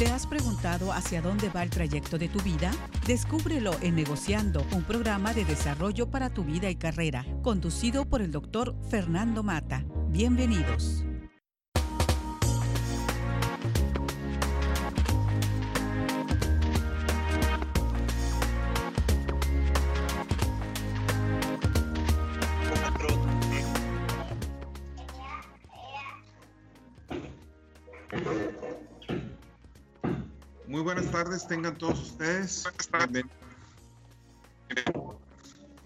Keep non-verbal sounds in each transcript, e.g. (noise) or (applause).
¿Te has preguntado hacia dónde va el trayecto de tu vida? Descúbrelo en Negociando, un programa de desarrollo para tu vida y carrera, conducido por el doctor Fernando Mata. Bienvenidos. Buenas tardes, tengan todos ustedes.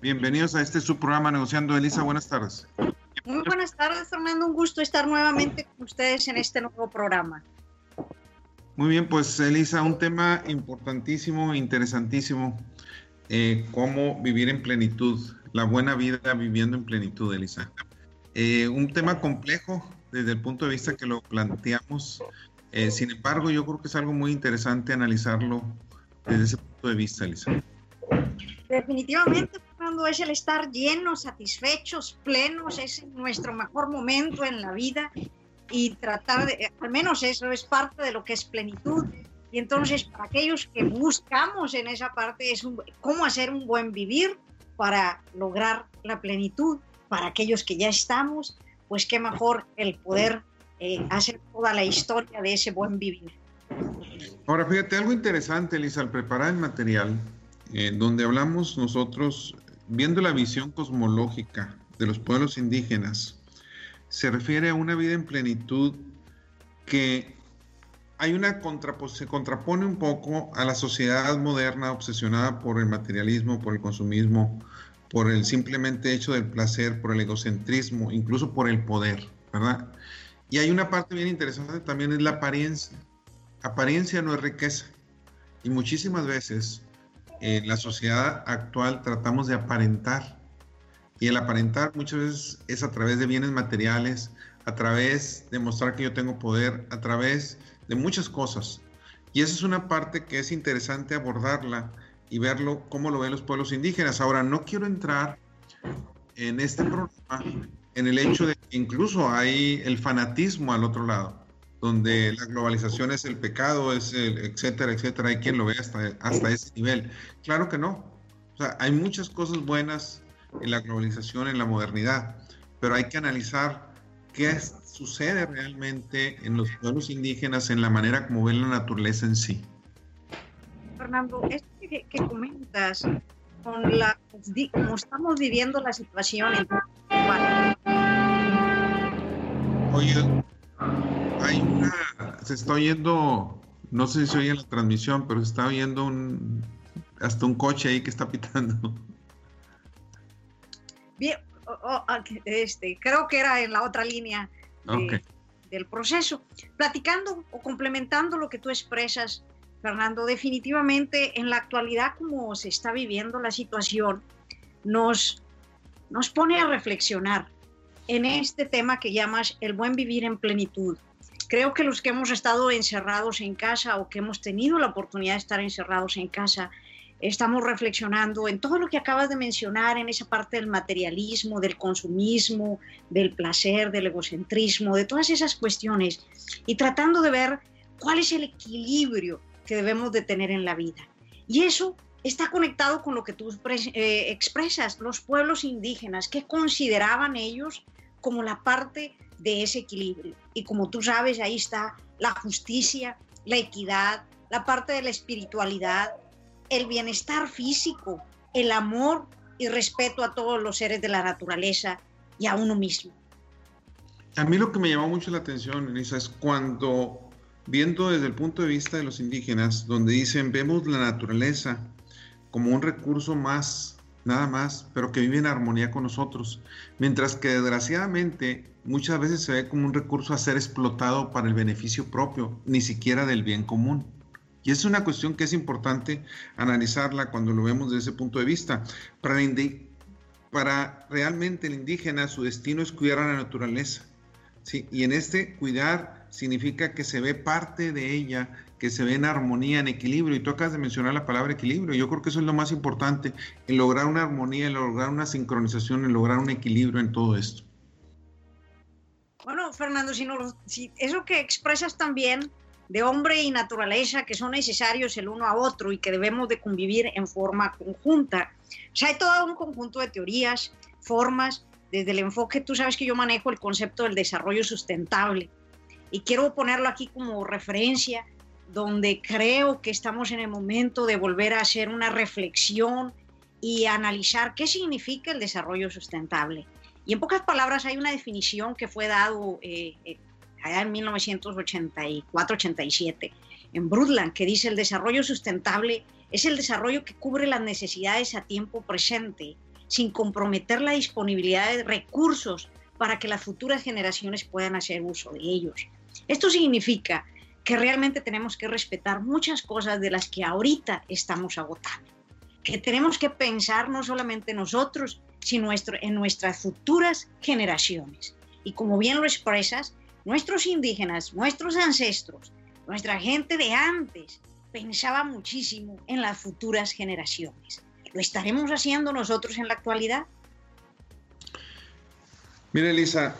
Bienvenidos a este su programa Negociando. Elisa, buenas tardes. Muy buenas tardes, Fernando. Un gusto estar nuevamente con ustedes en este nuevo programa. Muy bien, pues Elisa, un tema importantísimo, interesantísimo, eh, cómo vivir en plenitud, la buena vida viviendo en plenitud, Elisa. Eh, un tema complejo desde el punto de vista que lo planteamos eh, sin embargo, yo creo que es algo muy interesante analizarlo desde ese punto de vista, Elisa. Definitivamente, cuando es el estar llenos, satisfechos, plenos, es nuestro mejor momento en la vida y tratar de, al menos eso es parte de lo que es plenitud. Y entonces, para aquellos que buscamos en esa parte, es cómo hacer un buen vivir para lograr la plenitud. Para aquellos que ya estamos, pues qué mejor el poder eh, hacer toda la historia de ese buen vivir. Ahora, fíjate, algo interesante, Elisa, al preparar el material, eh, donde hablamos nosotros, viendo la visión cosmológica de los pueblos indígenas, se refiere a una vida en plenitud que hay una se contrapone un poco a la sociedad moderna obsesionada por el materialismo, por el consumismo, por el simplemente hecho del placer, por el egocentrismo, incluso por el poder, ¿verdad? Y hay una parte bien interesante también, es la apariencia. Apariencia no es riqueza. Y muchísimas veces en la sociedad actual tratamos de aparentar. Y el aparentar muchas veces es a través de bienes materiales, a través de mostrar que yo tengo poder, a través de muchas cosas. Y esa es una parte que es interesante abordarla y verlo cómo lo ven los pueblos indígenas. Ahora, no quiero entrar en este programa en el hecho de que incluso hay el fanatismo al otro lado, donde la globalización es el pecado, es el etcétera, etcétera, hay quien lo ve hasta, hasta ese nivel. Claro que no. O sea, hay muchas cosas buenas en la globalización, en la modernidad, pero hay que analizar qué sucede realmente en los pueblos indígenas, en la manera como ven la naturaleza en sí. Fernando, esto que, comentas, con la, como estamos viviendo la situación en Oye, hay una, se está oyendo, no sé si se oye en la transmisión, pero se está oyendo un, hasta un coche ahí que está pitando. Bien, este, creo que era en la otra línea del proceso. Platicando o complementando lo que tú expresas, Fernando, definitivamente en la actualidad como se está viviendo la situación, nos, nos pone a reflexionar en este tema que llamas el buen vivir en plenitud. Creo que los que hemos estado encerrados en casa o que hemos tenido la oportunidad de estar encerrados en casa, estamos reflexionando en todo lo que acabas de mencionar, en esa parte del materialismo, del consumismo, del placer, del egocentrismo, de todas esas cuestiones, y tratando de ver cuál es el equilibrio que debemos de tener en la vida. Y eso está conectado con lo que tú eh, expresas, los pueblos indígenas, que consideraban ellos como la parte de ese equilibrio. Y como tú sabes, ahí está la justicia, la equidad, la parte de la espiritualidad, el bienestar físico, el amor y respeto a todos los seres de la naturaleza y a uno mismo. A mí lo que me llamó mucho la atención, Elisa, es cuando, viendo desde el punto de vista de los indígenas, donde dicen, vemos la naturaleza como un recurso más, nada más, pero que vive en armonía con nosotros. Mientras que desgraciadamente muchas veces se ve como un recurso a ser explotado para el beneficio propio, ni siquiera del bien común. Y es una cuestión que es importante analizarla cuando lo vemos desde ese punto de vista. Para, para realmente el indígena su destino es cuidar a la naturaleza. ¿Sí? Y en este cuidar significa que se ve parte de ella que se ve en armonía, en equilibrio. Y tú acabas de mencionar la palabra equilibrio. Yo creo que eso es lo más importante, en lograr una armonía, en lograr una sincronización, en lograr un equilibrio en todo esto. Bueno, Fernando, si, eso que expresas también de hombre y naturaleza que son necesarios el uno a otro y que debemos de convivir en forma conjunta. O sea, hay todo un conjunto de teorías, formas, desde el enfoque, tú sabes que yo manejo el concepto del desarrollo sustentable y quiero ponerlo aquí como referencia, donde creo que estamos en el momento de volver a hacer una reflexión y analizar qué significa el desarrollo sustentable. Y en pocas palabras hay una definición que fue dado eh, eh, allá en 1984-87 en Brundtland que dice el desarrollo sustentable es el desarrollo que cubre las necesidades a tiempo presente sin comprometer la disponibilidad de recursos para que las futuras generaciones puedan hacer uso de ellos. Esto significa que realmente tenemos que respetar muchas cosas de las que ahorita estamos agotando, que tenemos que pensar no solamente nosotros, sino en nuestras futuras generaciones. Y como bien lo expresas, nuestros indígenas, nuestros ancestros, nuestra gente de antes pensaba muchísimo en las futuras generaciones. ¿Lo estaremos haciendo nosotros en la actualidad? Mira, Elisa,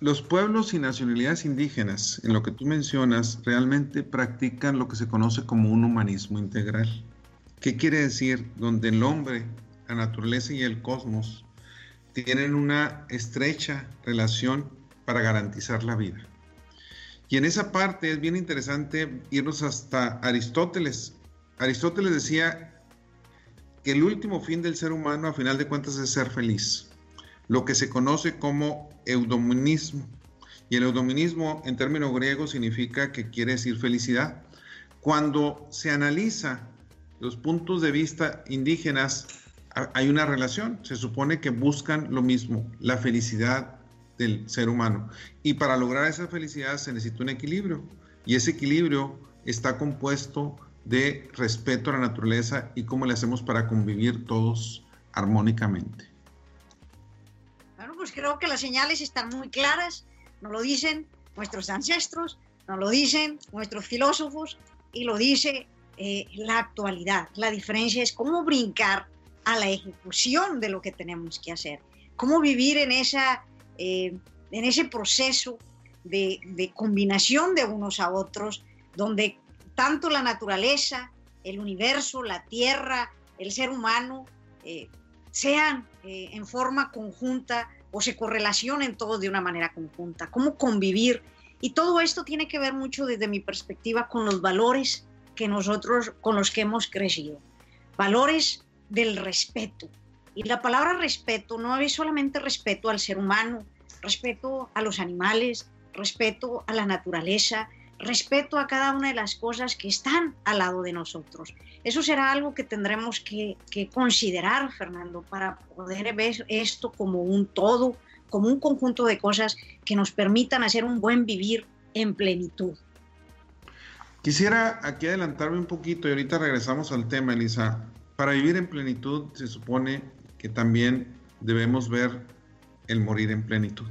los pueblos y nacionalidades indígenas, en lo que tú mencionas, realmente practican lo que se conoce como un humanismo integral. ¿Qué quiere decir? Donde el hombre, la naturaleza y el cosmos tienen una estrecha relación para garantizar la vida. Y en esa parte es bien interesante irnos hasta Aristóteles. Aristóteles decía que el último fin del ser humano, a final de cuentas, es ser feliz, lo que se conoce como eudominismo. Y el eudominismo, en términos griegos, significa que quiere decir felicidad. Cuando se analiza los puntos de vista indígenas, hay una relación. Se supone que buscan lo mismo, la felicidad del ser humano. Y para lograr esa felicidad se necesita un equilibrio. Y ese equilibrio está compuesto de respeto a la naturaleza y cómo le hacemos para convivir todos armónicamente. Bueno, pues creo que las señales están muy claras, nos lo dicen nuestros ancestros, nos lo dicen nuestros filósofos y lo dice eh, la actualidad. La diferencia es cómo brincar a la ejecución de lo que tenemos que hacer, cómo vivir en, esa, eh, en ese proceso de, de combinación de unos a otros, donde tanto la naturaleza, el universo, la tierra, el ser humano, eh, sean eh, en forma conjunta o se correlacionen todos de una manera conjunta, cómo convivir. Y todo esto tiene que ver mucho desde mi perspectiva con los valores que nosotros, con los que hemos crecido. Valores del respeto. Y la palabra respeto no es solamente respeto al ser humano, respeto a los animales, respeto a la naturaleza, respeto a cada una de las cosas que están al lado de nosotros. Eso será algo que tendremos que, considerar, Fernando, para poder ver esto como un todo, como un conjunto de cosas que nos permitan hacer un buen vivir en plenitud. Quisiera aquí adelantarme un poquito y ahorita regresamos al tema, Elisa. Para vivir en plenitud se supone que también debemos ver el morir en plenitud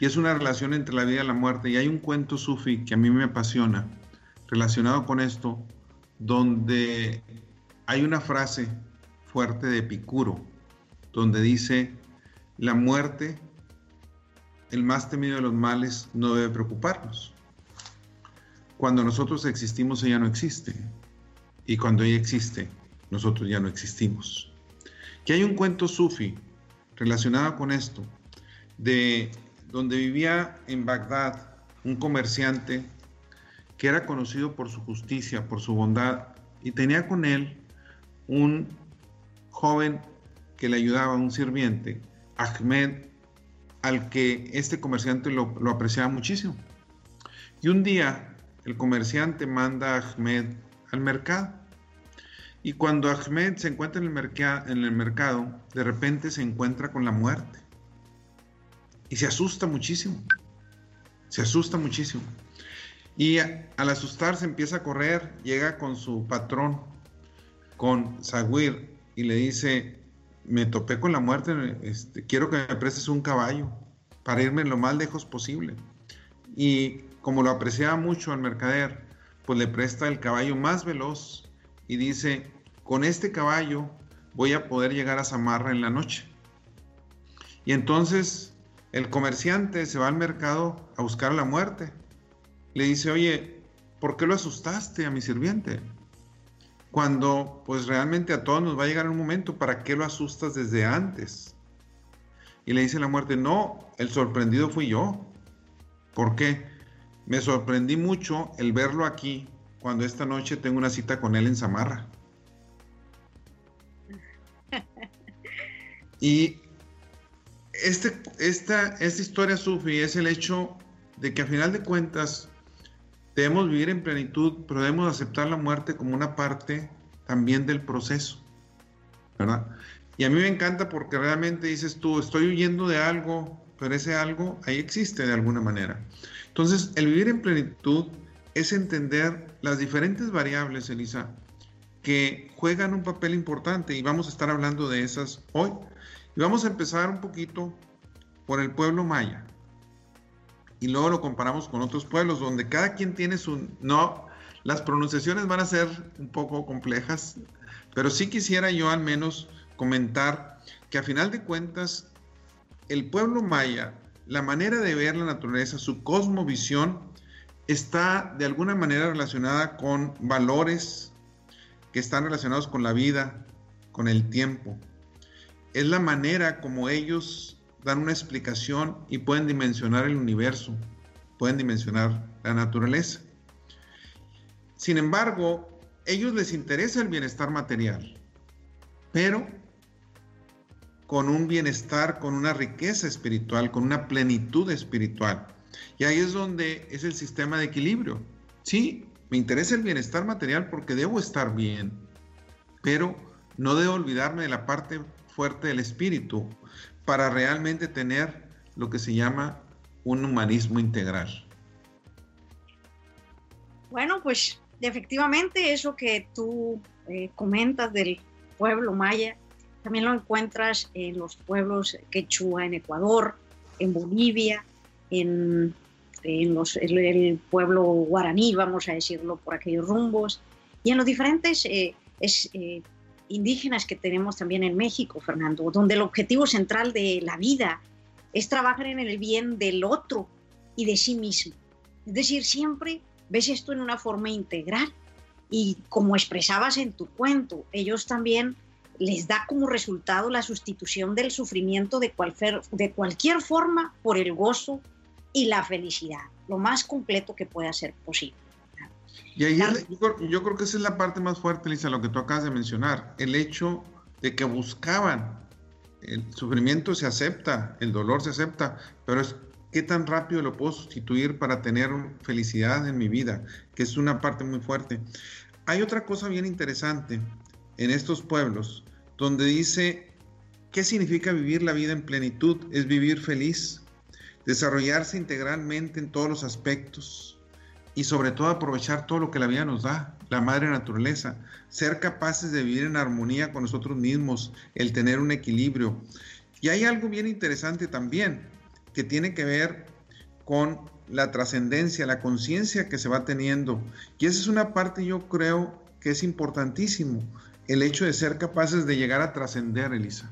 y es una relación entre la vida y la muerte. Y hay un cuento sufi que a mí me apasiona relacionado con esto, donde hay una frase fuerte de Epicuro, donde dice, la muerte, el más temido de los males, no debe preocuparnos. Cuando nosotros existimos, ella no existe. Y cuando ella existe, nosotros ya no existimos. Que hay un cuento sufi relacionado con esto, de donde vivía en Bagdad un comerciante que era conocido por su justicia, por su bondad, y tenía con él un joven que le ayudaba, un sirviente, Ahmed, al que este comerciante lo, apreciaba muchísimo. Y un día el comerciante manda a Ahmed al mercado. Y cuando Ahmed se encuentra en el, en el mercado, de repente se encuentra con la muerte y se asusta muchísimo. Se asusta muchísimo. Y al asustarse empieza a correr, llega con su patrón, con Zaguir, y le dice, me topé con la muerte, este, quiero que me prestes un caballo para irme lo más lejos posible. Y como lo apreciaba mucho al mercader, pues le presta el caballo más veloz y dice, con este caballo voy a poder llegar a Samarra en la noche. Y entonces el comerciante se va al mercado a buscar la muerte le dice, oye, ¿por qué lo asustaste a mi sirviente? Cuando pues realmente a todos nos va a llegar un momento, ¿para qué lo asustas desde antes? Y le dice la muerte, no, el sorprendido fui yo. ¿Por qué? Me sorprendí mucho el verlo aquí cuando esta noche tengo una cita con él en Zamarra. (laughs) Y este, esta, esta historia, Sufi, es el hecho de que a final de cuentas debemos vivir en plenitud, pero debemos aceptar la muerte como una parte también del proceso, ¿verdad? Y a mí me encanta porque realmente dices tú, estoy huyendo de algo, pero ese algo ahí existe de alguna manera. Entonces, el vivir en plenitud es entender las diferentes variables, Elisa, que juegan un papel importante y vamos a estar hablando de esas hoy. Y vamos a empezar un poquito por el pueblo maya. Y luego lo comparamos con otros pueblos donde cada quien tiene su... No, las pronunciaciones van a ser un poco complejas, pero sí quisiera yo al menos comentar que a final de cuentas el pueblo maya, la manera de ver la naturaleza, su cosmovisión, está de alguna manera relacionada con valores que están relacionados con la vida, con el tiempo. Es la manera como ellos dan una explicación y pueden dimensionar el universo, pueden dimensionar la naturaleza. Sin embargo, ellos les interesa el bienestar material, pero con un bienestar, con una riqueza espiritual, con una plenitud espiritual. Y ahí es donde es el sistema de equilibrio. Sí, me interesa el bienestar material porque debo estar bien, pero no debo olvidarme de la parte fuerte del espíritu para realmente tener lo que se llama un humanismo integral. Bueno, pues efectivamente eso que tú eh, comentas del pueblo maya, también lo encuentras en los pueblos quechua en Ecuador, en Bolivia, en, el, pueblo guaraní, vamos a decirlo, por aquellos rumbos, y en los diferentes eh, eh, indígenas que tenemos también en México, Fernando, donde el objetivo central de la vida es trabajar en el bien del otro y de sí mismo. Es decir, siempre ves esto en una forma integral. Y como expresabas en tu cuento, ellos también les da como resultado la sustitución del sufrimiento de cualquier, de cualquier forma por el gozo y la felicidad, lo más completo que pueda ser posible. Y ahí yo, creo que esa es la parte más fuerte, Lisa, lo que tú acabas de mencionar, el hecho de que buscaban, el sufrimiento se acepta, el dolor se acepta, pero es qué tan rápido lo puedo sustituir para tener felicidad en mi vida, que es una parte muy fuerte. Hay otra cosa bien interesante en estos pueblos, donde dice, ¿qué significa vivir la vida en plenitud? Es vivir feliz, desarrollarse integralmente en todos los aspectos y sobre todo aprovechar todo lo que la vida nos da, la madre naturaleza, ser capaces de vivir en armonía con nosotros mismos, el tener un equilibrio. Y hay algo bien interesante también que tiene que ver con la trascendencia, la conciencia que se va teniendo. Y esa es una parte yo creo que es importantísimo, el hecho de ser capaces de llegar a trascender, Elisa.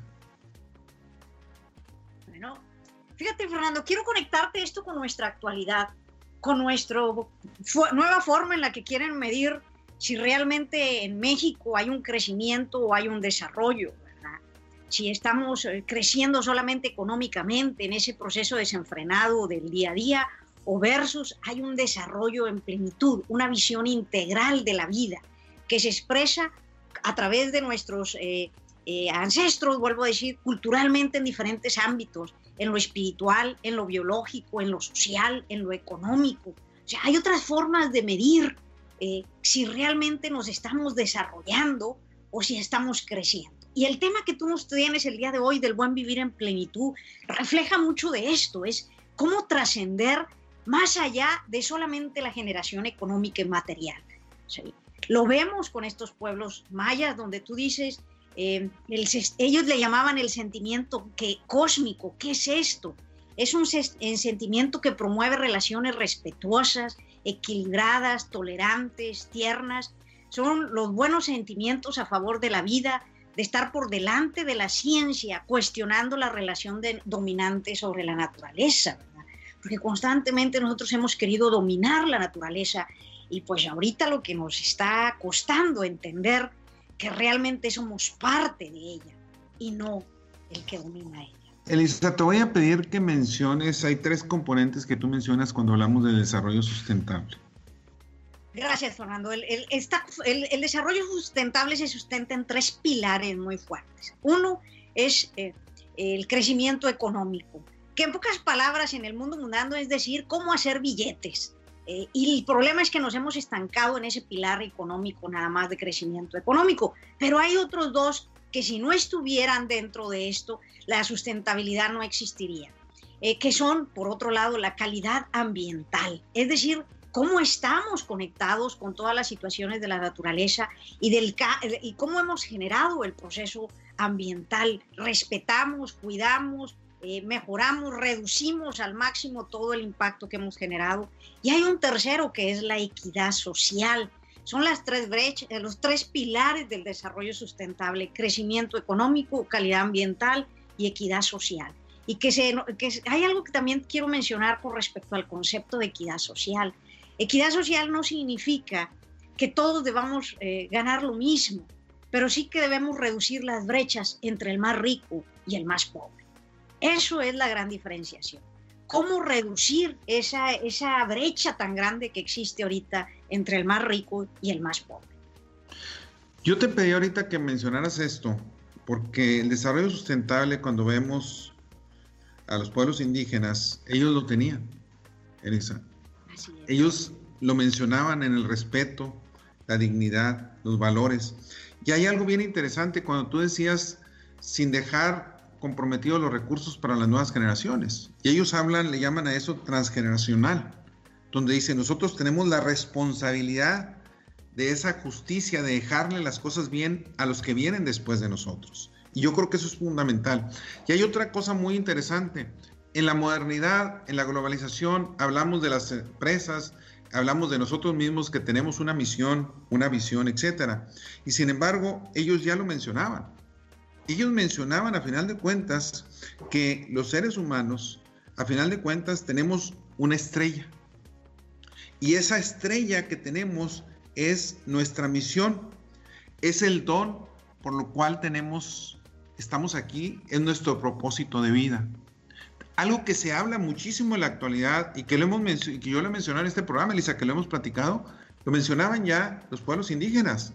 Fíjate, Fernando, quiero conectarte esto con nuestra actualidad, con nuestra nueva forma en la que quieren medir si realmente en México hay un crecimiento o hay un desarrollo. Si estamos eh, creciendo solamente económicamente en ese proceso desenfrenado del día a día o versus hay un desarrollo en plenitud, una visión integral de la vida que se expresa a través de nuestros eh, eh, ancestros, vuelvo a decir, culturalmente en diferentes ámbitos, en lo espiritual, en lo biológico, en lo social, en lo económico. O sea, hay otras formas de medir eh, si realmente nos estamos desarrollando o si estamos creciendo. Y el tema que tú nos tienes el día de hoy del buen vivir en plenitud refleja mucho de esto, es cómo trascender más allá de solamente la generación económica y material. Lo vemos con estos pueblos mayas donde tú dices, eh, ellos le llamaban el sentimiento que, cósmico. ¿Qué es esto? Es un, sentimiento que promueve relaciones respetuosas, equilibradas, tolerantes, tiernas. Son los buenos sentimientos a favor de la vida, de estar por delante de la ciencia, cuestionando la relación dominante sobre la naturaleza. porque constantemente nosotros hemos querido dominar la naturaleza y pues ahorita lo que nos está costando entender que realmente somos parte de ella y no el que domina ella. Elisa, te voy a pedir que menciones, hay tres componentes que tú mencionas cuando hablamos de desarrollo sustentable. Gracias, Fernando. El, el, desarrollo sustentable se sustenta en tres pilares muy fuertes. Uno es eh, el crecimiento económico, que en pocas palabras en el mundo mundano es decir, cómo hacer billetes. Eh, y el problema es que nos hemos estancado en ese pilar económico, nada más de crecimiento económico. Pero hay otros dos que si no estuvieran dentro de esto, la sustentabilidad no existiría. Eh, que son, por otro lado, la calidad ambiental, es decir, cómo estamos conectados con todas las situaciones de la naturaleza y, del, y cómo hemos generado el proceso ambiental, respetamos, cuidamos, eh, mejoramos, reducimos al máximo todo el impacto que hemos generado. Y hay un tercero que es la equidad social. Son las tres brechas, eh, los tres pilares del desarrollo sustentable, crecimiento económico, calidad ambiental y equidad social. Y que, hay algo que también quiero mencionar con respecto al concepto de equidad social. Equidad social no significa que todos debamos eh, ganar lo mismo, pero sí que debemos reducir las brechas entre el más rico y el más pobre. Eso es la gran diferenciación. ¿Cómo reducir esa, esa brecha tan grande que existe ahorita entre el más rico y el más pobre? Yo te pedí ahorita que mencionaras esto, porque el desarrollo sustentable, cuando vemos a los pueblos indígenas, ellos lo tenían, Elisa. Ellos lo mencionaban en el respeto, la dignidad, los valores. Y hay algo bien interesante cuando tú decías, sin dejar comprometidos los recursos para las nuevas generaciones. Y ellos hablan, le llaman a eso transgeneracional, donde dicen, nosotros tenemos la responsabilidad de esa justicia, de dejarle las cosas bien a los que vienen después de nosotros. Y yo creo que eso es fundamental. Y hay otra cosa muy interesante. En la modernidad, en la globalización, hablamos de las empresas, hablamos de nosotros mismos que tenemos una misión, una visión, etcétera. Y sin embargo, ellos ya lo mencionaban ellos mencionaban a final de cuentas que los seres humanos, a final de cuentas, tenemos una estrella. Y esa estrella que tenemos es nuestra misión, es el don por lo cual tenemos, estamos aquí, es nuestro propósito de vida. Algo que se habla muchísimo en la actualidad y que, lo hemos que yo lo mencioné en este programa, Elisa, que lo hemos platicado, lo mencionaban ya los pueblos indígenas,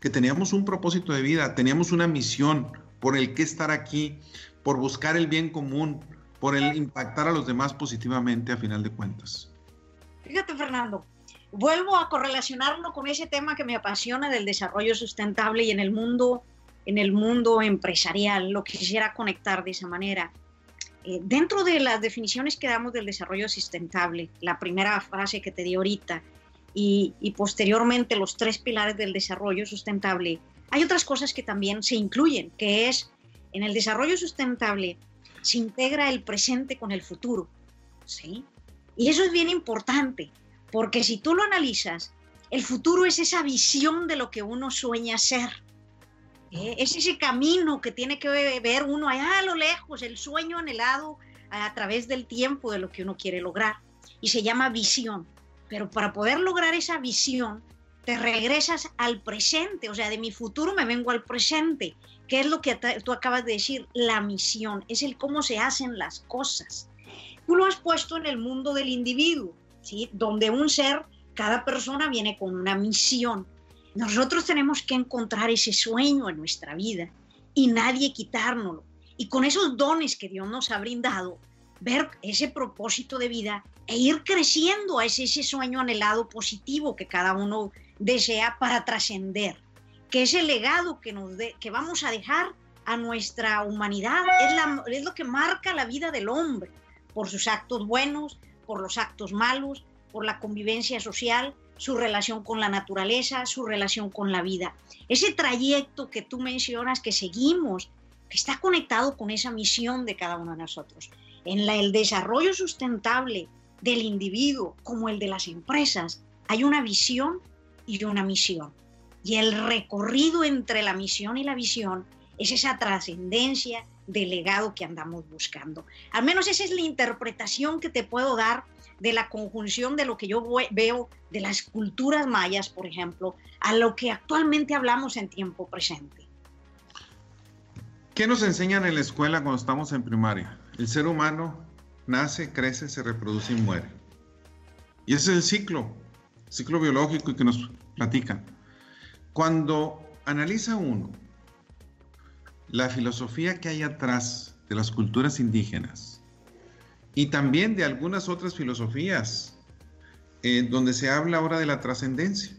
que teníamos un propósito de vida, teníamos una misión, por el que estar aquí, por buscar el bien común, por el impactar a los demás positivamente a final de cuentas. Fíjate, Fernando, vuelvo a correlacionarlo con ese tema que me apasiona del desarrollo sustentable y en el mundo, en el mundo empresarial, lo quisiera conectar de esa manera. Eh, dentro de las definiciones que damos del desarrollo sustentable, la primera frase que te di ahorita y, y posteriormente los tres pilares del desarrollo sustentable, hay otras cosas que también se incluyen, que es en el desarrollo sustentable se integra el presente con el futuro, ¿sí? Y eso es bien importante, porque si tú lo analizas, el futuro es esa visión de lo que uno sueña ser. ¿eh? Es ese camino que tiene que ver uno allá a lo lejos, el sueño anhelado a través del tiempo de lo que uno quiere lograr. Y se llama visión. Pero para poder lograr esa visión, te regresas al presente, o sea, de mi futuro me vengo al presente, que es lo que tú acabas de decir, la misión, es el cómo se hacen las cosas. Tú lo has puesto en el mundo del individuo, ¿sí? Donde un ser, cada persona viene con una misión. Nosotros tenemos que encontrar ese sueño en nuestra vida y nadie quitárnoslo. Y con esos dones que Dios nos ha brindado, ver ese propósito de vida e ir creciendo a ese, ese sueño anhelado positivo que cada uno desea para trascender, que ese legado que, nos que vamos a dejar a nuestra humanidad es, es lo que marca la vida del hombre, por sus actos buenos, por los actos malos, por la convivencia social, su relación con la naturaleza, su relación con la vida. Ese trayecto que tú mencionas que seguimos, que está conectado con esa misión de cada uno de nosotros. En la, el desarrollo sustentable del individuo como el de las empresas, hay una visión y una misión. Y el recorrido entre la misión y la visión es esa trascendencia del legado que andamos buscando. Al menos esa es la interpretación que te puedo dar de la conjunción de lo que yo veo de las culturas mayas, por ejemplo, a lo que actualmente hablamos en tiempo presente. ¿Qué nos enseñan en la escuela cuando estamos en primaria? El ser humano nace, crece, se reproduce y muere. Y ese es el ciclo, ciclo biológico y que nos platican. Cuando analiza uno la filosofía que hay atrás de las culturas indígenas y también de algunas otras filosofías eh, donde se habla ahora de la trascendencia.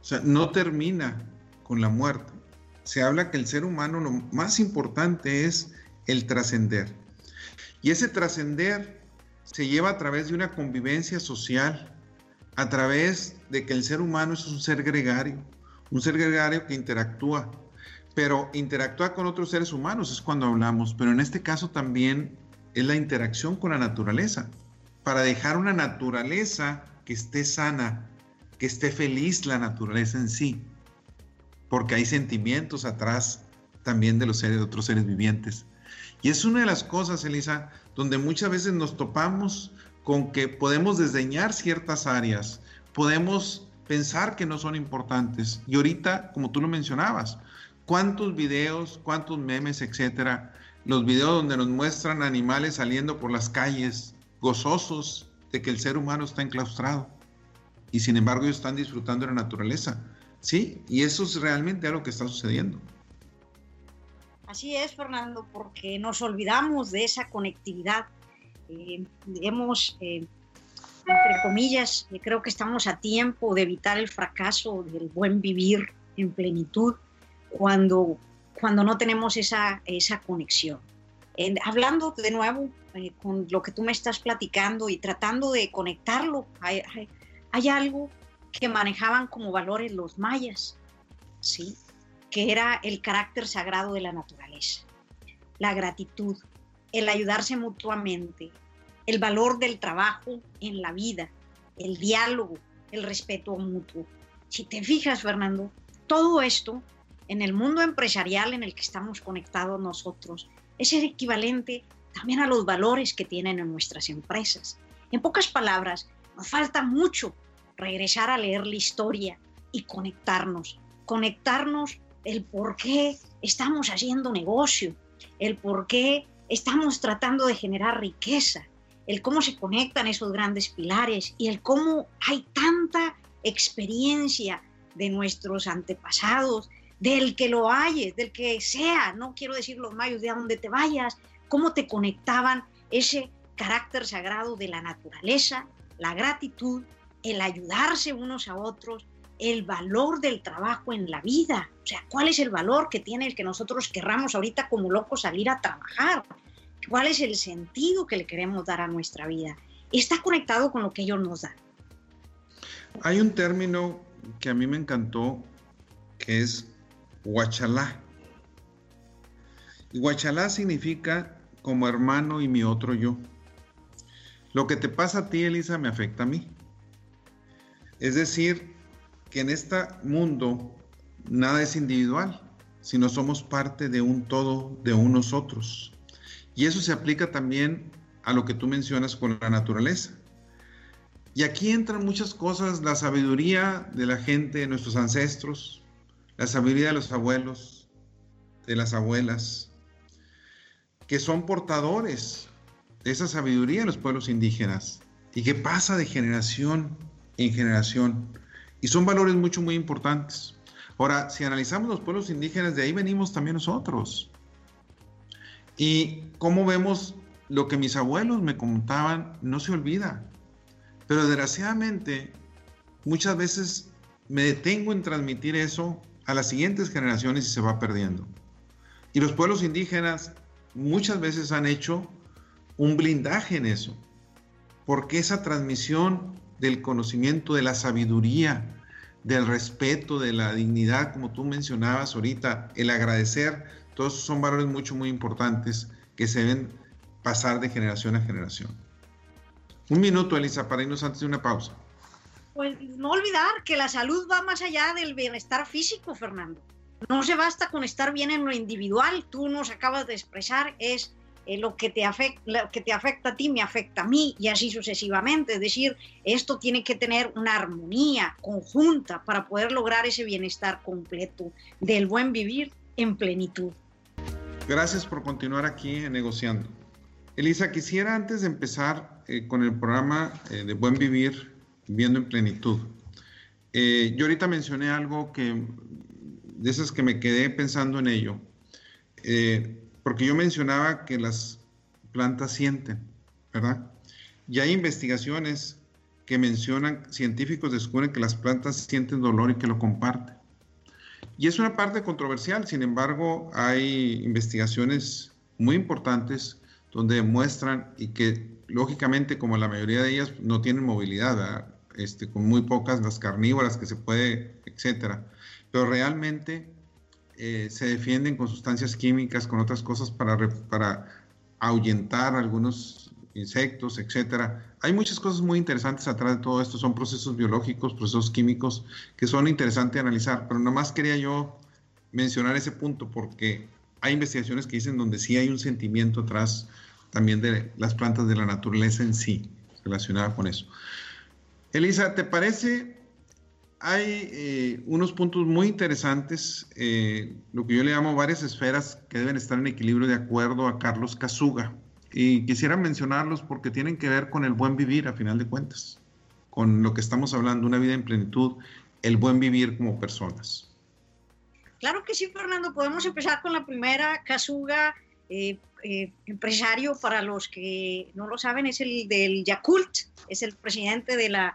O sea, no termina con la muerte. Se habla que el ser humano lo más importante es el trascender. Y ese trascender se lleva a través de una convivencia social, a través de que el ser humano es un ser gregario, un ser gregario que interactúa, pero interactúa con otros seres humanos es cuando hablamos, pero en este caso también es la interacción con la naturaleza, para dejar una naturaleza que esté sana, que esté feliz la naturaleza en sí, porque hay sentimientos atrás también de los seres, de otros seres vivientes. Y es una de las cosas, Elisa, donde muchas veces nos topamos con que podemos desdeñar ciertas áreas, podemos pensar que no son importantes. Y ahorita, como tú lo mencionabas, cuántos videos, cuántos memes, etcétera, los videos donde nos muestran animales saliendo por las calles, gozosos de que el ser humano está enclaustrado. Y sin embargo ellos están disfrutando de la naturaleza. Sí, y eso es realmente algo que está sucediendo. Así es, Fernando, porque nos olvidamos de esa conectividad. Eh, hemos, eh, entre comillas, eh, creo que estamos a tiempo de evitar el fracaso del buen vivir en plenitud cuando, cuando no tenemos esa, esa conexión. hablando de nuevo eh, con lo que tú me estás platicando y tratando de conectarlo, hay, hay, algo que manejaban como valores los mayas, ¿sí? que era el carácter sagrado de la naturaleza, la gratitud, el ayudarse mutuamente, el valor del trabajo en la vida, el diálogo, el respeto mutuo. Si te fijas, Fernando, todo esto en el mundo empresarial en el que estamos conectados nosotros es el equivalente también a los valores que tienen en nuestras empresas. En pocas palabras, nos falta mucho regresar a leer la historia y conectarnos, conectarnos el por qué estamos haciendo negocio, el por qué estamos tratando de generar riqueza, el cómo se conectan esos grandes pilares y el cómo hay tanta experiencia de nuestros antepasados, del que lo hayes, del que sea, no quiero decir los mayos, de a donde te vayas, cómo te conectaban ese carácter sagrado de la naturaleza, la gratitud, el ayudarse unos a otros, el valor del trabajo en la vida. O sea, ¿cuál es el valor que tiene el que nosotros querramos ahorita como locos salir a trabajar? ¿Cuál es el sentido que le queremos dar a nuestra vida? Está conectado con lo que ellos nos dan. Hay un término que a mí me encantó, que es Huachalá. Y significa como hermano y mi otro yo. Lo que te pasa a ti, Elisa, me afecta a mí. Es decir, que en este mundo nada es individual, sino somos parte de un todo, de unos otros. Y eso se aplica también a lo que tú mencionas con la naturaleza. Y aquí entran muchas cosas, la sabiduría de la gente, de nuestros ancestros, la sabiduría de los abuelos, de las abuelas, que son portadores de esa sabiduría en los pueblos indígenas y que pasa de generación en generación. Y son valores mucho, muy importantes. Ahora, si analizamos los pueblos indígenas, de ahí venimos también nosotros. Y cómo vemos lo que mis abuelos me contaban, no se olvida. Pero desgraciadamente, muchas veces me detengo en transmitir eso a las siguientes generaciones y se va perdiendo. Y los pueblos indígenas muchas veces han hecho un blindaje en eso, porque esa transmisión del conocimiento, de la sabiduría, del respeto, de la dignidad, como tú mencionabas ahorita, el agradecer, todos son valores mucho, muy importantes que se deben pasar de generación a generación. Un minuto, Elisa, para irnos antes de una pausa pues no olvidar que la salud va más allá del bienestar físico, Fernando. No se basta con estar bien en lo individual, tú nos acabas de expresar, es eh, lo, que te afecta, lo que te afecta a ti me afecta a mí y así sucesivamente. Es decir, esto tiene que tener una armonía conjunta para poder lograr ese bienestar completo del buen vivir en plenitud. Gracias por continuar aquí negociando. Elisa, quisiera antes de empezar eh, con el programa eh, de Buen Vivir, viendo en plenitud. yo ahorita mencioné algo que, de esas que me quedé pensando en ello porque yo mencionaba que las plantas sienten, ¿verdad? Y hay investigaciones que mencionan, científicos descubren que las plantas sienten dolor y que lo comparten. Y es una parte controversial, sin embargo, hay investigaciones muy importantes donde demuestran y que lógicamente como la mayoría de ellas no tienen movilidad, este, con muy pocas las carnívoras que se puede, etcétera, pero realmente eh, se defienden con sustancias químicas, con otras cosas para, para ahuyentar algunos insectos, etcétera. Hay muchas cosas muy interesantes atrás de todo esto, son procesos biológicos, procesos químicos que son interesantes de analizar, pero nomás quería yo mencionar ese punto porque hay investigaciones que dicen donde sí hay un sentimiento atrás también de las plantas de la naturaleza en sí, relacionada con eso. Elisa, ¿te parece hay eh, unos puntos muy interesantes, eh, lo que yo le llamo varias esferas que deben estar en equilibrio de acuerdo a Carlos Casuga. Y quisiera mencionarlos porque tienen que ver con el buen vivir, a final de cuentas, con lo que estamos hablando, una vida en plenitud, el buen vivir como personas. Claro que sí, Fernando. Podemos empezar con la primera, Casuga, eh, empresario, para los que no lo saben, es el del Yakult, es el presidente de la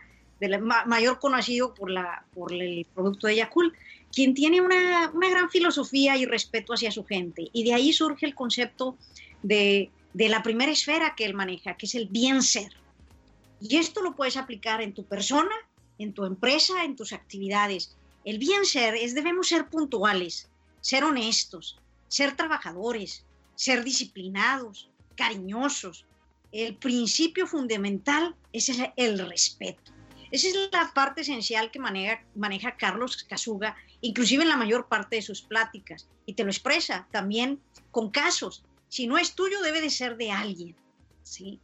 mayor conocido por, la, por el producto de Yakult, quien tiene una, una, gran filosofía y respeto hacia su gente. Y de ahí surge el concepto de, de la primera esfera que él maneja, que es el bien ser. Y esto lo puedes aplicar en tu persona, en tu empresa, en tus actividades. El bien ser es debemos ser puntuales, ser honestos, ser trabajadores, ser disciplinados, cariñosos. El principio fundamental es el, respeto. Esa es la parte esencial que maneja, maneja Carlos Casuga, inclusive en la mayor parte de sus pláticas, y te lo expresa también con casos. Si no es tuyo, debe de ser de alguien. ¿sí?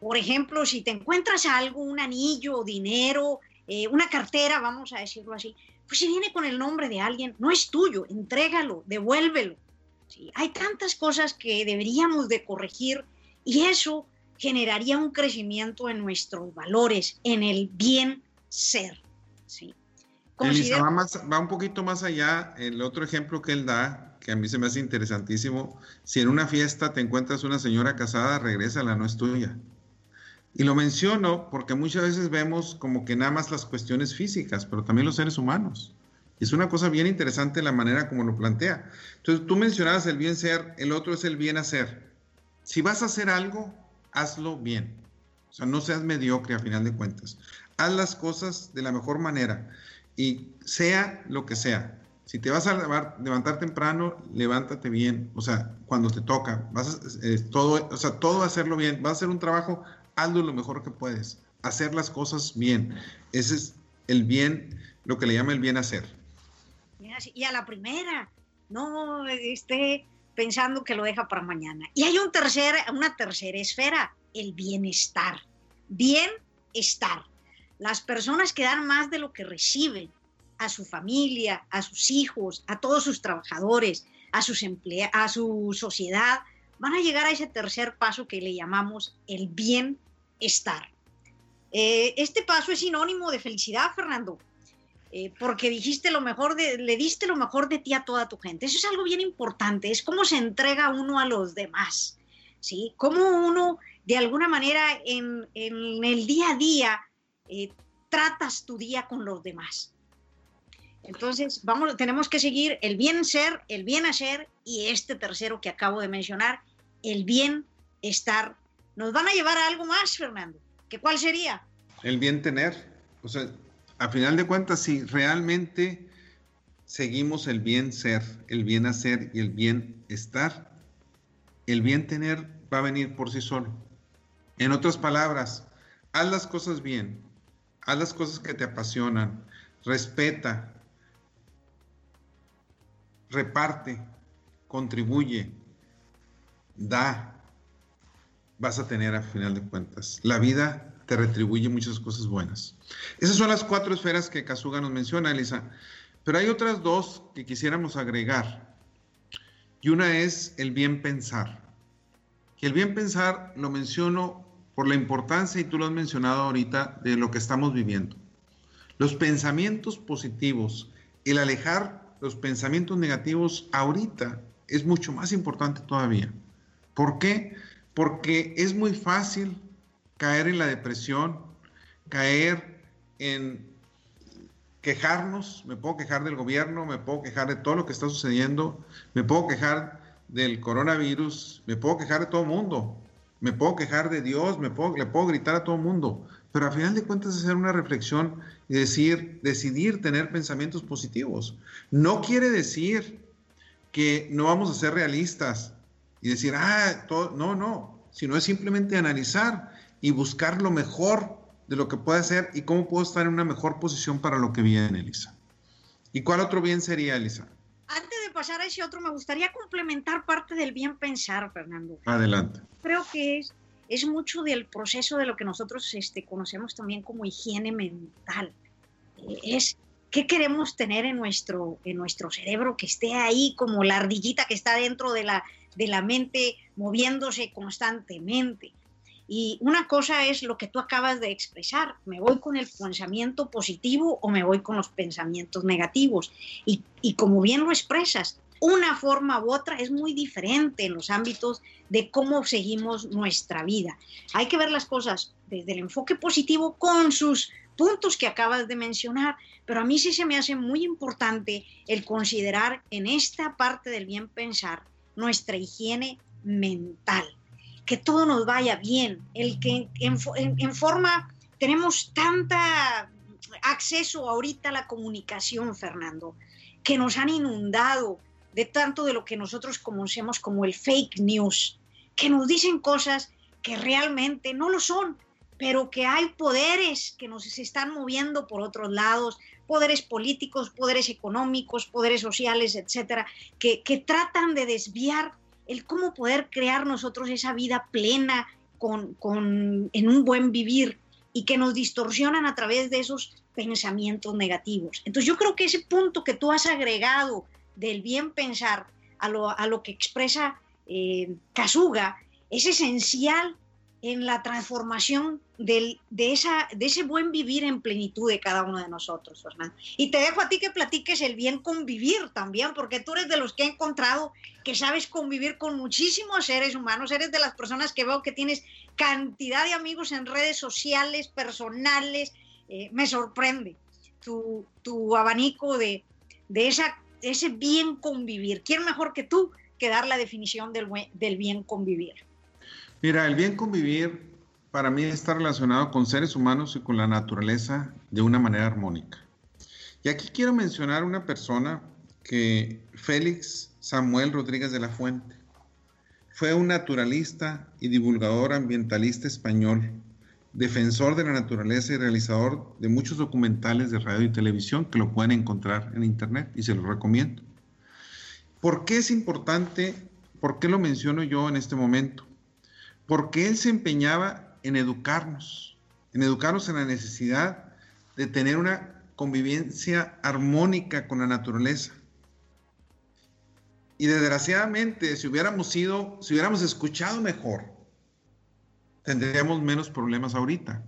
Por ejemplo, si te encuentras algo, un anillo, dinero, eh, una cartera, vamos a decirlo así, pues si viene con el nombre de alguien, no es tuyo, entrégalo, devuélvelo. ¿sí? Hay tantas cosas que deberíamos de corregir y eso generaría un crecimiento en nuestros valores, en el bien ser. ¿sí? Elisa, va, va, un poquito más allá. El otro ejemplo que él da, que a mí se me hace interesantísimo, si en una fiesta te encuentras una señora casada, regrésala, no es tuya. Y lo menciono porque muchas veces vemos como que nada más las cuestiones físicas, pero también los seres humanos. Y es una cosa bien interesante la manera como lo plantea. Entonces, tú mencionabas el bien ser, el otro es el bien hacer. Si vas a hacer algo, hazlo bien. O sea, no seas mediocre a final de cuentas. Haz las cosas de la mejor manera y sea lo que sea. Si te vas a levantar temprano, levántate bien. O sea, cuando te toca, vas a, eh, todo, o sea, todo hacerlo bien. Vas a hacer un trabajo, hazlo lo mejor que puedes. Hacer las cosas bien. Ese es el bien, lo que le llama el bien hacer. Y a la primera, no esté pensando que lo deja para mañana. Y hay un una tercera esfera, el bienestar. Bienestar. Las personas que dan más de lo que reciben a su familia, a sus hijos, a todos sus trabajadores, a, sus a su sociedad, van a llegar a ese tercer paso que le llamamos el bienestar. Eh, este paso es sinónimo de felicidad, Fernando. Eh, porque dijiste lo mejor de, le diste lo mejor de ti a toda tu gente. Eso es algo bien importante, es cómo se entrega uno a los demás, ¿sí? Cómo uno, de alguna manera, en, el día a día, eh, tratas tu día con los demás. Entonces, vamos, tenemos que seguir el bien ser, el bien hacer y este tercero que acabo de mencionar, el bien estar. Nos van a llevar a algo más, Fernando. ¿Qué cuál sería? El bien tener. O sea, a final de cuentas, si realmente seguimos el bien ser, el bien hacer y el bien estar, el bien tener va a venir por sí solo. En otras palabras, haz las cosas bien, haz las cosas que te apasionan, respeta, reparte, contribuye, da, vas a tener a final de cuentas. La vida te retribuye muchas cosas buenas. Esas son las cuatro esferas que Kazuga nos menciona, Elisa. Pero hay otras dos que quisiéramos agregar. Y una es el bien pensar. Y el bien pensar lo menciono por la importancia, y tú lo has mencionado ahorita, de lo que estamos viviendo. Los pensamientos positivos, el alejar los pensamientos negativos ahorita es mucho más importante todavía. ¿Por qué? Porque es muy fácil caer en la depresión, caer en quejarnos, me puedo quejar del gobierno, me puedo quejar de todo lo que está sucediendo, me puedo quejar del coronavirus, me puedo quejar de todo el mundo, me puedo quejar de Dios, me puedo, le puedo gritar a todo el mundo, pero a final de cuentas hacer una reflexión y decir, decidir tener pensamientos positivos. No quiere decir que no vamos a ser realistas y decir, ah, todo, no, no, sino es simplemente analizar y buscar lo mejor de lo que puede ser y cómo puedo estar en una mejor posición para lo que viene, Elisa. ¿Y cuál otro bien sería, Elisa? Antes de pasar a ese otro, me gustaría complementar parte del bien pensar, Fernando. Adelante. Creo que es, es mucho del proceso de lo que nosotros este, conocemos también como higiene mental. Eh, es qué queremos tener en nuestro, en nuestro cerebro que esté ahí como la ardillita que está dentro de la, de la mente moviéndose constantemente. Y una cosa es lo que tú acabas de expresar, me voy con el pensamiento positivo o me voy con los pensamientos negativos. Y, como bien lo expresas, una forma u otra es muy diferente en los ámbitos de cómo seguimos nuestra vida. Hay que ver las cosas desde el enfoque positivo con sus puntos que acabas de mencionar, pero a mí sí se me hace muy importante el considerar en esta parte del bien pensar nuestra higiene mental que todo nos vaya bien, el que en, forma tenemos tanta acceso ahorita a la comunicación, Fernando, que nos han inundado de tanto de lo que nosotros conocemos como el fake news, que nos dicen cosas que realmente no lo son, pero que hay poderes que nos están moviendo por otros lados, poderes políticos, poderes económicos, poderes sociales, etcétera, que, que tratan de desviar el cómo poder crear nosotros esa vida plena con, en un buen vivir y que nos distorsionan a través de esos pensamientos negativos. Entonces yo creo que ese punto que tú has agregado del bien pensar a lo, que expresa eh, Kasuga es esencial en la transformación de, esa, de ese buen vivir en plenitud de cada uno de nosotros, Fernando. Y te dejo a ti que platiques el bien convivir también, porque tú eres de los que he encontrado que sabes convivir con muchísimos seres humanos, eres de las personas que veo que tienes cantidad de amigos en redes sociales, personales, eh, me sorprende tu, tu abanico de, de esa, ese bien convivir. ¿Quién mejor que tú que dar la definición del, del bien convivir? Mira, el bien convivir para mí está relacionado con seres humanos y con la naturaleza de una manera armónica. Y aquí quiero mencionar una persona que Félix Samuel Rodríguez de la Fuente fue un naturalista y divulgador ambientalista español, defensor de la naturaleza y realizador de muchos documentales de radio y televisión que lo pueden encontrar en internet y se los recomiendo. ¿Por qué es importante? ¿Por qué lo menciono yo en este momento? Porque él se empeñaba en educarnos, en educarnos en la necesidad de tener una convivencia armónica con la naturaleza. Y desgraciadamente, si hubiéramos sido, si hubiéramos escuchado mejor, tendríamos menos problemas ahorita.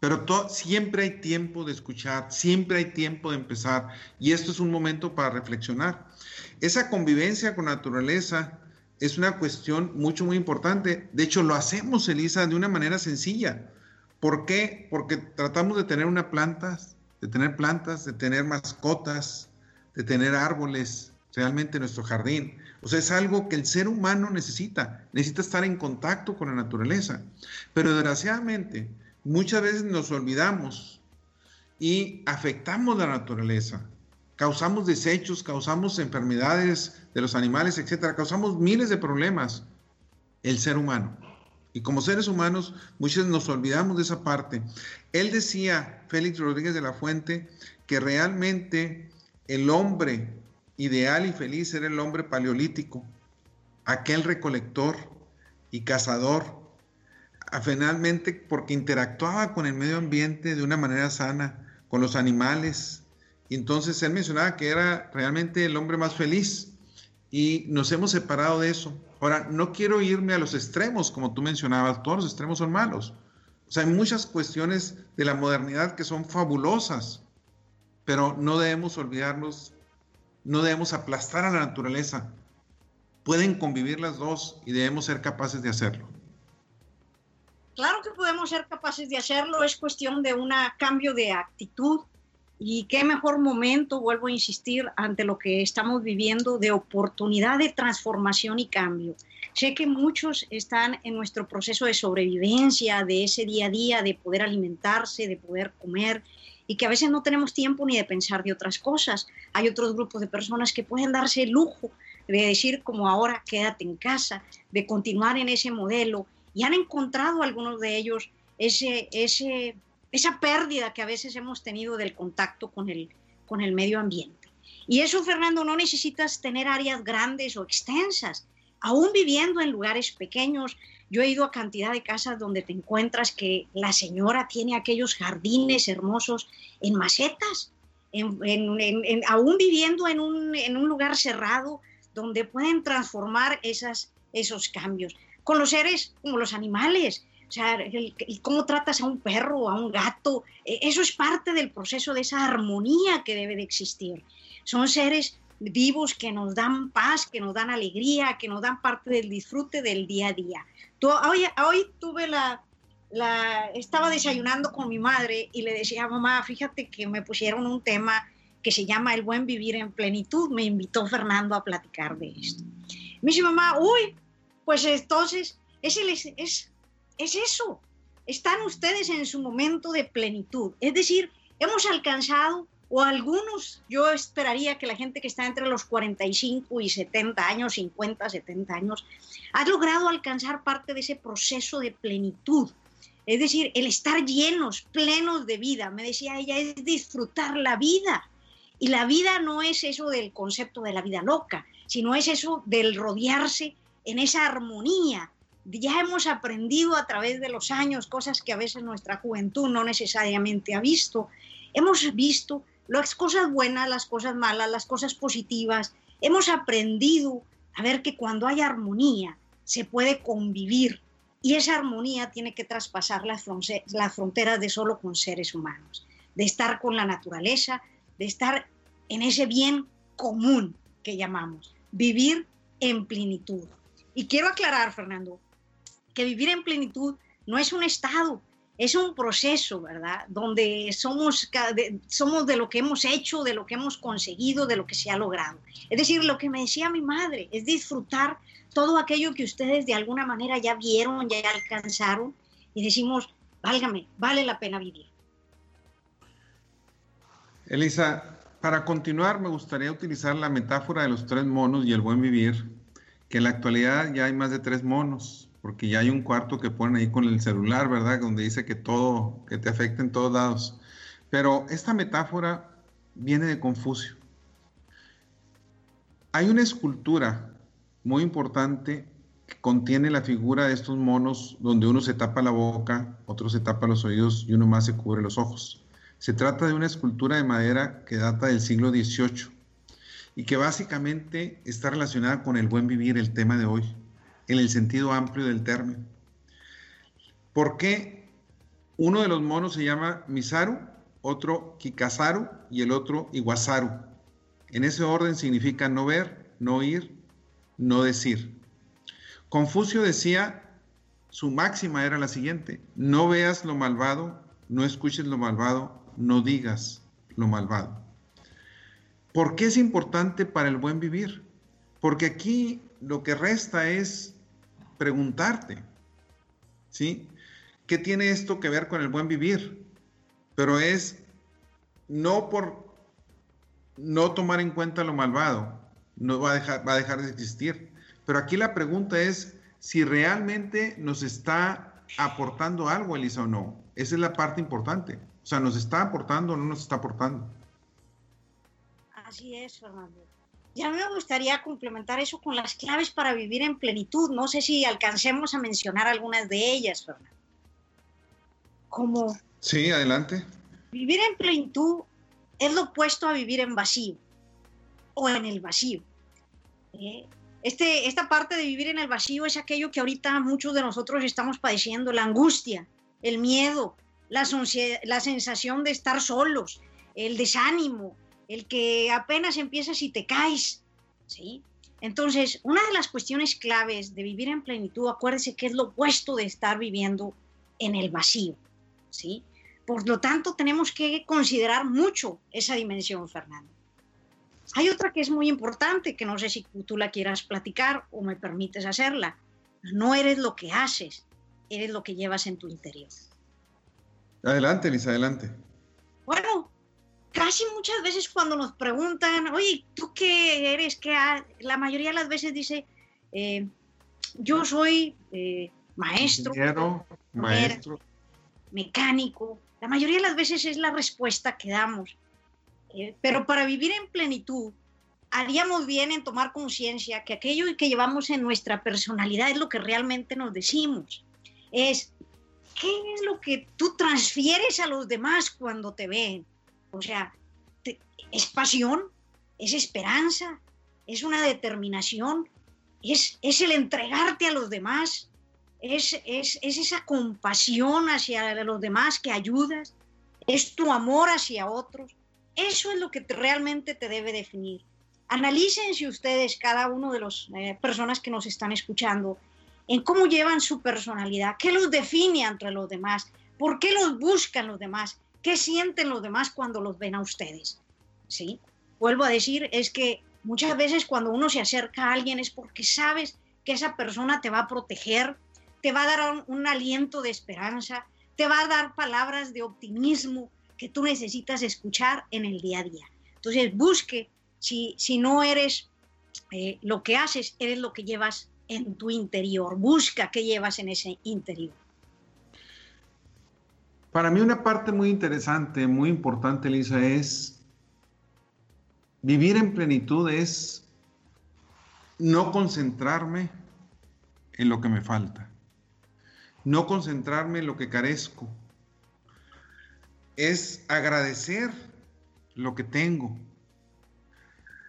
Pero siempre hay tiempo de escuchar, siempre hay tiempo de empezar. Y esto es un momento para reflexionar. Esa convivencia con naturaleza es una cuestión mucho, muy importante. De hecho, lo hacemos, Elisa, de una manera sencilla. ¿Por qué? Porque tratamos de tener una planta, de tener plantas, de tener mascotas, de tener árboles realmente en nuestro jardín. O sea, es algo que el ser humano necesita, necesita estar en contacto con la naturaleza. Pero desgraciadamente, muchas veces nos olvidamos y afectamos la naturaleza causamos desechos, causamos enfermedades de los animales, etcétera, causamos miles de problemas el ser humano. Y como seres humanos, muchos nos olvidamos de esa parte. Él decía, Félix Rodríguez de la Fuente, que realmente el hombre ideal y feliz era el hombre paleolítico, aquel recolector y cazador, finalmente porque interactuaba con el medio ambiente de una manera sana, con los animales. Y entonces él mencionaba que era realmente el hombre más feliz y nos hemos separado de eso. Ahora, no quiero irme a los extremos, como tú mencionabas, todos los extremos son malos. O sea, hay muchas cuestiones de la modernidad que son fabulosas, pero no debemos olvidarnos, no debemos aplastar a la naturaleza. Pueden convivir las dos y debemos ser capaces de hacerlo. Claro que podemos ser capaces de hacerlo, es cuestión de un cambio de actitud y qué mejor momento, vuelvo a insistir, ante lo que estamos viviendo de oportunidad de transformación y cambio. Sé que muchos están en nuestro proceso de sobrevivencia, de ese día a día, de poder alimentarse, de poder comer, y que a veces no tenemos tiempo ni de pensar de otras cosas. Hay otros grupos de personas que pueden darse el lujo de decir como ahora quédate en casa, de continuar en ese modelo y han encontrado algunos de ellos ese, ese, esa pérdida que a veces hemos tenido del contacto con el, con el medio ambiente. Y eso, Fernando, no necesitas tener áreas grandes o extensas. Aún viviendo en lugares pequeños, yo he ido a cantidad de casas donde te encuentras que la señora tiene aquellos jardines hermosos en macetas, aún viviendo en un, en un lugar cerrado, donde pueden transformar esas, esos cambios. Con los seres como los animales, o sea, cómo tratas a un perro, a un gato, e, eso es parte del proceso de esa armonía que debe de existir. Son seres vivos que nos dan paz, que nos dan alegría, que nos dan parte del disfrute del día a día. hoy, hoy tuve la, la, estaba desayunando con mi madre y le decía, mamá, fíjate que me pusieron un tema que se llama El buen vivir en plenitud. Me invitó Fernando a platicar de esto. Me dice mamá, uy, pues entonces es, es, es eso. Están ustedes en su momento de plenitud. Es decir, hemos alcanzado, o algunos, yo esperaría que la gente que está entre los 45 y 70 años, 50, 70 años, ha logrado alcanzar parte de ese proceso de plenitud. Es decir, el estar llenos, plenos de vida. Me decía ella, es disfrutar la vida. Y la vida no es eso del concepto de la vida loca, sino es eso del rodearse en esa armonía. Ya hemos aprendido a través de los años cosas que a veces nuestra juventud no necesariamente ha visto. Hemos visto las cosas buenas, las cosas malas, las cosas positivas. Hemos aprendido a ver que cuando hay armonía se puede convivir y esa armonía tiene que traspasar las, fronteras de solo con seres humanos, de estar con la naturaleza, de estar en ese bien común que llamamos, vivir en plenitud. Y quiero aclarar, Fernando, que vivir en plenitud no es un estado, es un proceso, ¿verdad? Donde somos, somos de lo que hemos hecho, de lo que hemos conseguido, de lo que se ha logrado. Es decir, lo que me decía mi madre es disfrutar todo aquello que ustedes de alguna manera ya vieron, ya alcanzaron, y decimos, válgame, vale la pena vivir. Elisa, para continuar me gustaría utilizar la metáfora de los tres monos y el buen vivir, que en la actualidad ya hay más de tres monos, porque ya hay un cuarto que ponen ahí con el celular, ¿verdad? Donde dice que todo, que te afecta en todos lados. Pero esta metáfora viene de Confucio. Hay una escultura muy importante que contiene la figura de estos monos donde uno se tapa la boca, otro se tapa los oídos y uno más se cubre los ojos. Se trata de una escultura de madera que data del siglo XVIII y que básicamente está relacionada con el buen vivir, el tema de hoy, en el sentido amplio del término. ¿Por qué uno de los monos se llama Misaru, otro Kikasaru y el otro Iwasaru? En ese orden significa no ver, no oír, no decir. Confucio decía, su máxima era la siguiente, no veas lo malvado, no escuches lo malvado, no digas lo malvado. ¿Por qué es importante para el buen vivir? Porque aquí lo que resta es preguntarte, ¿sí? ¿Qué tiene esto que ver con el buen vivir? Pero es no por no tomar en cuenta lo malvado, no va a dejar, va a dejar de existir. Pero aquí la pregunta es si realmente nos está aportando algo, Elisa, o no. Esa es la parte importante. O sea, ¿nos está aportando o no nos está aportando? Así es, Fernando. Ya me gustaría complementar eso con las claves para vivir en plenitud. No sé si alcancemos a mencionar algunas de ellas, Fernando. Como... Sí, adelante. Vivir en plenitud es lo opuesto a vivir en vacío o en el vacío. ¿Eh? Este, esta parte de vivir en el vacío es aquello que ahorita muchos de nosotros estamos padeciendo, la angustia, el miedo, la, la sensación de estar solos, el desánimo, el que apenas empiezas y te caes, ¿sí? Entonces, una de las cuestiones claves de vivir en plenitud, acuérdese que es lo opuesto de estar viviendo en el vacío, ¿sí? Por lo tanto, tenemos que considerar mucho esa dimensión, Fernando. Hay otra que es muy importante, que no sé si tú la quieras platicar o me permites hacerla. No eres lo que haces, eres lo que llevas en tu interior. Adelante, Lisa, adelante. Bueno, casi muchas veces cuando nos preguntan, oye, ¿tú qué eres? ¿Qué la mayoría de las veces dice, eh, yo soy eh, maestro, maestro, mecánico. La mayoría de las veces es la respuesta que damos. Eh, pero para vivir en plenitud, haríamos bien en tomar conciencia que aquello que llevamos en nuestra personalidad es lo que realmente nos decimos. Es, ¿qué es lo que tú transfieres a los demás cuando te ven? O sea, es pasión, es esperanza, es una determinación, es, es el entregarte a los demás, es, es, es, esa compasión hacia los demás que ayudas, es tu amor hacia otros. Eso es lo que realmente te debe definir. Analícense ustedes, cada uno de las eh, personas que nos están escuchando, en cómo llevan su personalidad, qué los define entre los demás, por qué los buscan los demás, ¿Qué sienten los demás cuando los ven a ustedes? ¿Sí? Vuelvo a decir, es que muchas veces cuando uno se acerca a alguien es porque sabes que esa persona te va a proteger, te va a dar un, aliento de esperanza, te va a dar palabras de optimismo que tú necesitas escuchar en el día a día. Entonces, busque, si, si no eres eh, lo que haces, eres lo que llevas en tu interior. Busca qué llevas en ese interior. Para mí una parte muy interesante, muy importante, Lisa, es vivir en plenitud es no concentrarme en lo que me falta, no concentrarme en lo que carezco, es agradecer lo que tengo,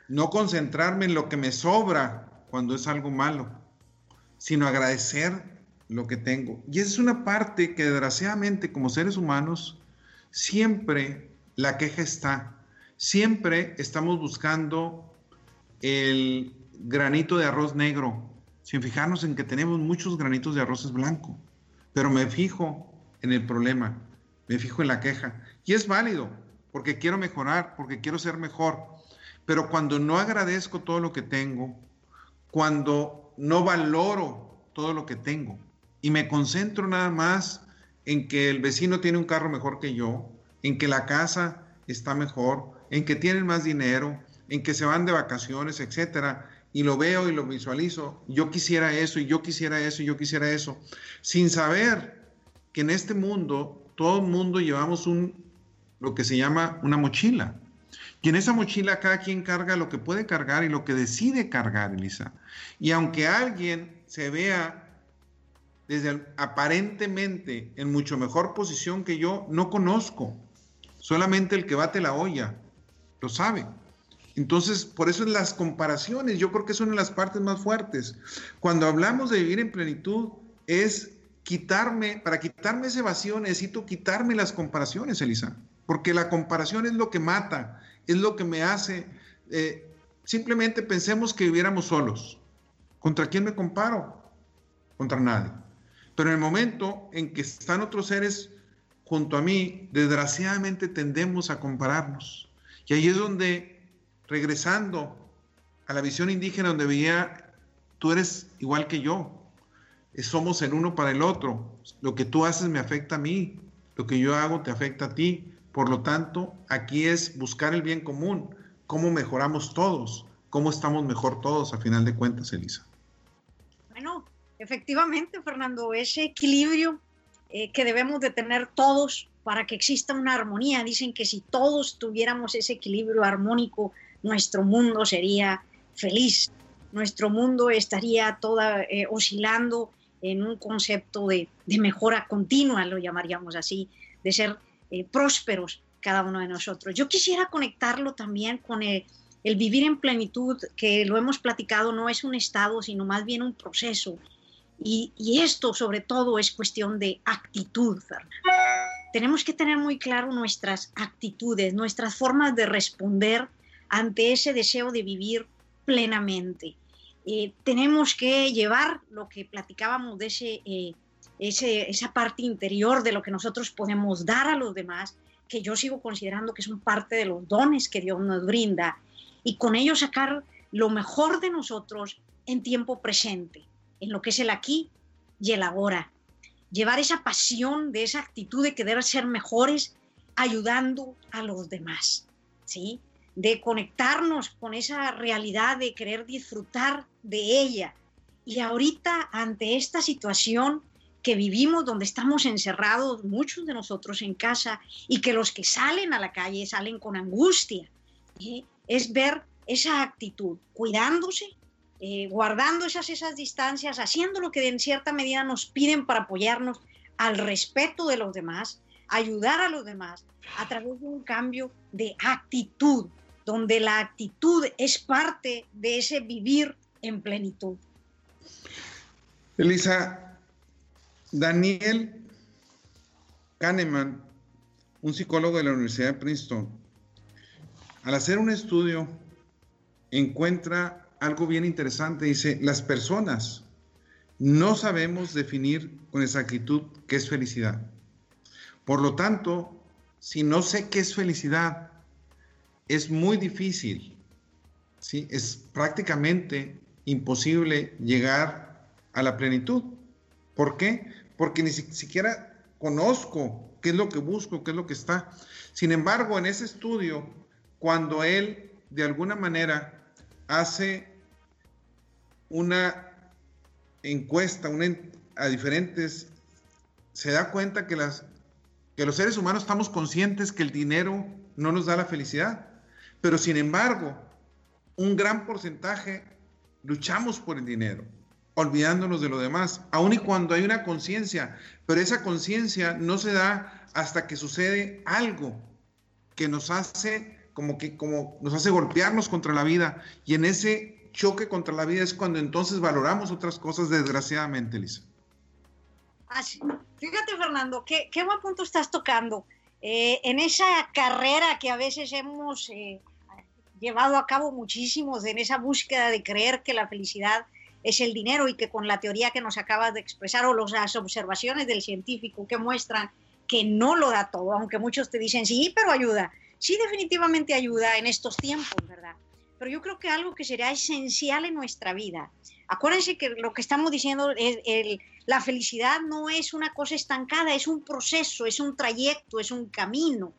no concentrarme en lo que me sobra cuando es algo malo, sino agradecer lo que tengo. Y es una parte que desgraciadamente como seres humanos siempre la queja está. Siempre estamos buscando el granito de arroz negro, sin fijarnos en que tenemos muchos granitos de arroz blanco. Pero me fijo en el problema, me fijo en la queja. Y es válido, porque quiero mejorar, porque quiero ser mejor. Pero cuando no agradezco todo lo que tengo, cuando no valoro todo lo que tengo, y me concentro nada más en que el vecino tiene un carro mejor que yo, en que la casa está mejor, en que tienen más dinero, en que se van de vacaciones, etcétera, y lo veo y lo visualizo, yo quisiera eso y yo quisiera eso y yo quisiera eso, sin saber que en este mundo todo el mundo llevamos un lo que se llama una mochila. Y en esa mochila cada quien carga lo que puede cargar y lo que decide cargar, Elisa. Y aunque alguien se vea desde aparentemente en mucho mejor posición que yo, no conozco. Solamente el que bate la olla lo sabe. Entonces, por eso las comparaciones, yo creo que son las partes más fuertes. Cuando hablamos de vivir en plenitud, es quitarme, para quitarme ese vacío necesito quitarme las comparaciones, Elisa, porque la comparación es lo que mata, es lo que me hace, eh, simplemente pensemos que viviéramos solos. ¿Contra quién me comparo? Contra nadie. Pero en el momento en que están otros seres junto a mí, desgraciadamente tendemos a compararnos. Y ahí es donde, regresando a la visión indígena, donde veía, tú eres igual que yo, somos el uno para el otro, lo que tú haces me afecta a mí, lo que yo hago te afecta a ti. Por lo tanto, aquí es buscar el bien común, cómo mejoramos todos, cómo estamos mejor todos a final de cuentas, Elisa. Efectivamente, Fernando, ese equilibrio eh, que debemos de tener todos para que exista una armonía. Dicen que si todos tuviéramos ese equilibrio armónico, nuestro mundo sería feliz. Nuestro mundo estaría toda eh, oscilando en un concepto de, mejora continua, lo llamaríamos así, de ser eh, prósperos cada uno de nosotros. Yo quisiera conectarlo también con el, vivir en plenitud, que lo hemos platicado, no es un estado, sino más bien un proceso. Y, esto sobre todo es cuestión de actitud, tenemos que tener muy claro nuestras actitudes, nuestras formas de responder ante ese deseo de vivir plenamente. Eh, tenemos que llevar lo que platicábamos de ese, eh, esa parte interior de lo que nosotros podemos dar a los demás, que yo sigo considerando que son parte de los dones que Dios nos brinda, y con ello sacar lo mejor de nosotros en tiempo presente, en lo que es el aquí y el ahora, llevar esa pasión de esa actitud de querer ser mejores ayudando a los demás, ¿sí? De conectarnos con esa realidad de querer disfrutar de ella. Y ahorita ante esta situación que vivimos donde estamos encerrados muchos de nosotros en casa y que los que salen a la calle salen con angustia, es ver esa actitud, cuidándose, eh, guardando esas, esas distancias, haciendo lo que en cierta medida nos piden para apoyarnos al respeto de los demás, ayudar a los demás a través de un cambio de actitud, donde la actitud es parte de ese vivir en plenitud. Elisa, Daniel Kahneman, un psicólogo de la Universidad de Princeton, al hacer un estudio encuentra algo bien interesante. Dice, las personas no sabemos definir con exactitud qué es felicidad. Por lo tanto, si no sé qué es felicidad, es muy difícil, ¿sí? es prácticamente imposible llegar a la plenitud. ¿Por qué? Porque ni siquiera conozco qué es lo que busco, qué es lo que está. Sin embargo, en ese estudio, cuando él de alguna manera hace una encuesta a diferentes, se da cuenta que, los seres humanos estamos conscientes que el dinero no nos da la felicidad, pero sin embargo, un gran porcentaje luchamos por el dinero, olvidándonos de lo demás, aun y cuando hay una conciencia, pero esa conciencia no se da hasta que sucede algo que nos hace como que como nos hace golpearnos contra la vida y en ese choque contra la vida es cuando entonces valoramos otras cosas, desgraciadamente, Lisa. Fíjate, Fernando, qué, qué, buen punto estás tocando. Eh, en esa carrera que a veces hemos eh, llevado a cabo muchísimos, en esa búsqueda de creer que la felicidad es el dinero y que con la teoría que nos acabas de expresar o las observaciones del científico que muestran que no lo da todo, aunque muchos te dicen sí, pero ayuda. Sí, definitivamente ayuda en estos tiempos, ¿verdad? Pero yo creo que algo que será esencial en nuestra vida. Acuérdense que lo que estamos diciendo es el, la felicidad no es una cosa estancada, es un proceso, es un trayecto, es un camino.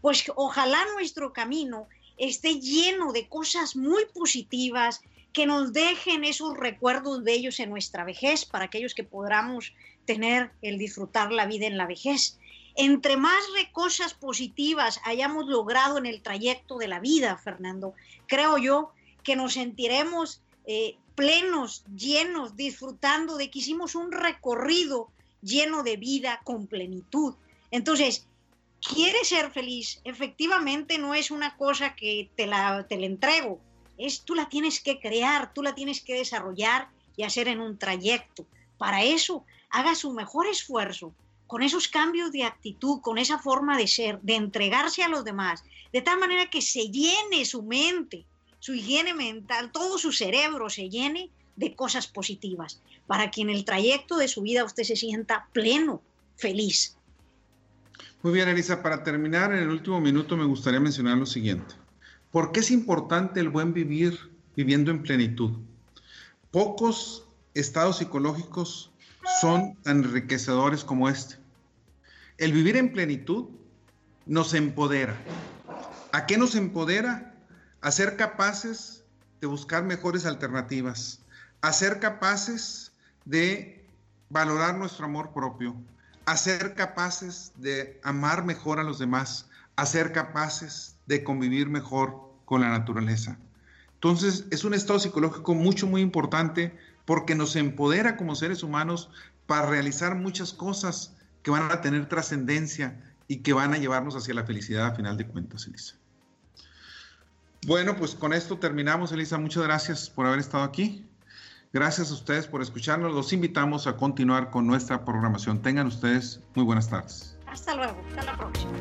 Pues ojalá nuestro camino esté lleno de cosas muy positivas que nos dejen esos recuerdos bellos en nuestra vejez para aquellos que podamos tener el disfrutar la vida en la vejez entre más cosas positivas hayamos logrado en el trayecto de la vida, Fernando, creo yo que nos sentiremos eh, plenos, llenos, disfrutando de que hicimos un recorrido lleno de vida con plenitud. Entonces, ¿quieres ser feliz? Efectivamente no es una cosa que te la, te la entrego, es tú la tienes que crear, tú la tienes que desarrollar y hacer en un trayecto. Para eso, haga su mejor esfuerzo con esos cambios de actitud, con esa forma de ser, de entregarse a los demás, de tal manera que se llene su mente, su higiene mental, todo su cerebro se llene de cosas positivas, para que en el trayecto de su vida usted se sienta pleno, feliz. Muy bien, Elisa, para terminar, en el último minuto me gustaría mencionar lo siguiente. ¿Por qué es importante el buen vivir viviendo en plenitud? Pocos estados psicológicos son tan enriquecedores como este. El vivir en plenitud nos empodera. ¿A qué nos empodera? A ser capaces de buscar mejores alternativas, a ser capaces de valorar nuestro amor propio, a ser capaces de amar mejor a los demás, a ser capaces de convivir mejor con la naturaleza. Entonces, es un estado psicológico mucho, muy importante porque nos empodera como seres humanos para realizar muchas cosas que van a tener trascendencia y que van a llevarnos hacia la felicidad a final de cuentas, Elisa. Bueno, pues con esto terminamos, Elisa. Muchas gracias por haber estado aquí. Gracias a ustedes por escucharnos. Los invitamos a continuar con nuestra programación. Tengan ustedes muy buenas tardes. Hasta luego. Hasta la próxima.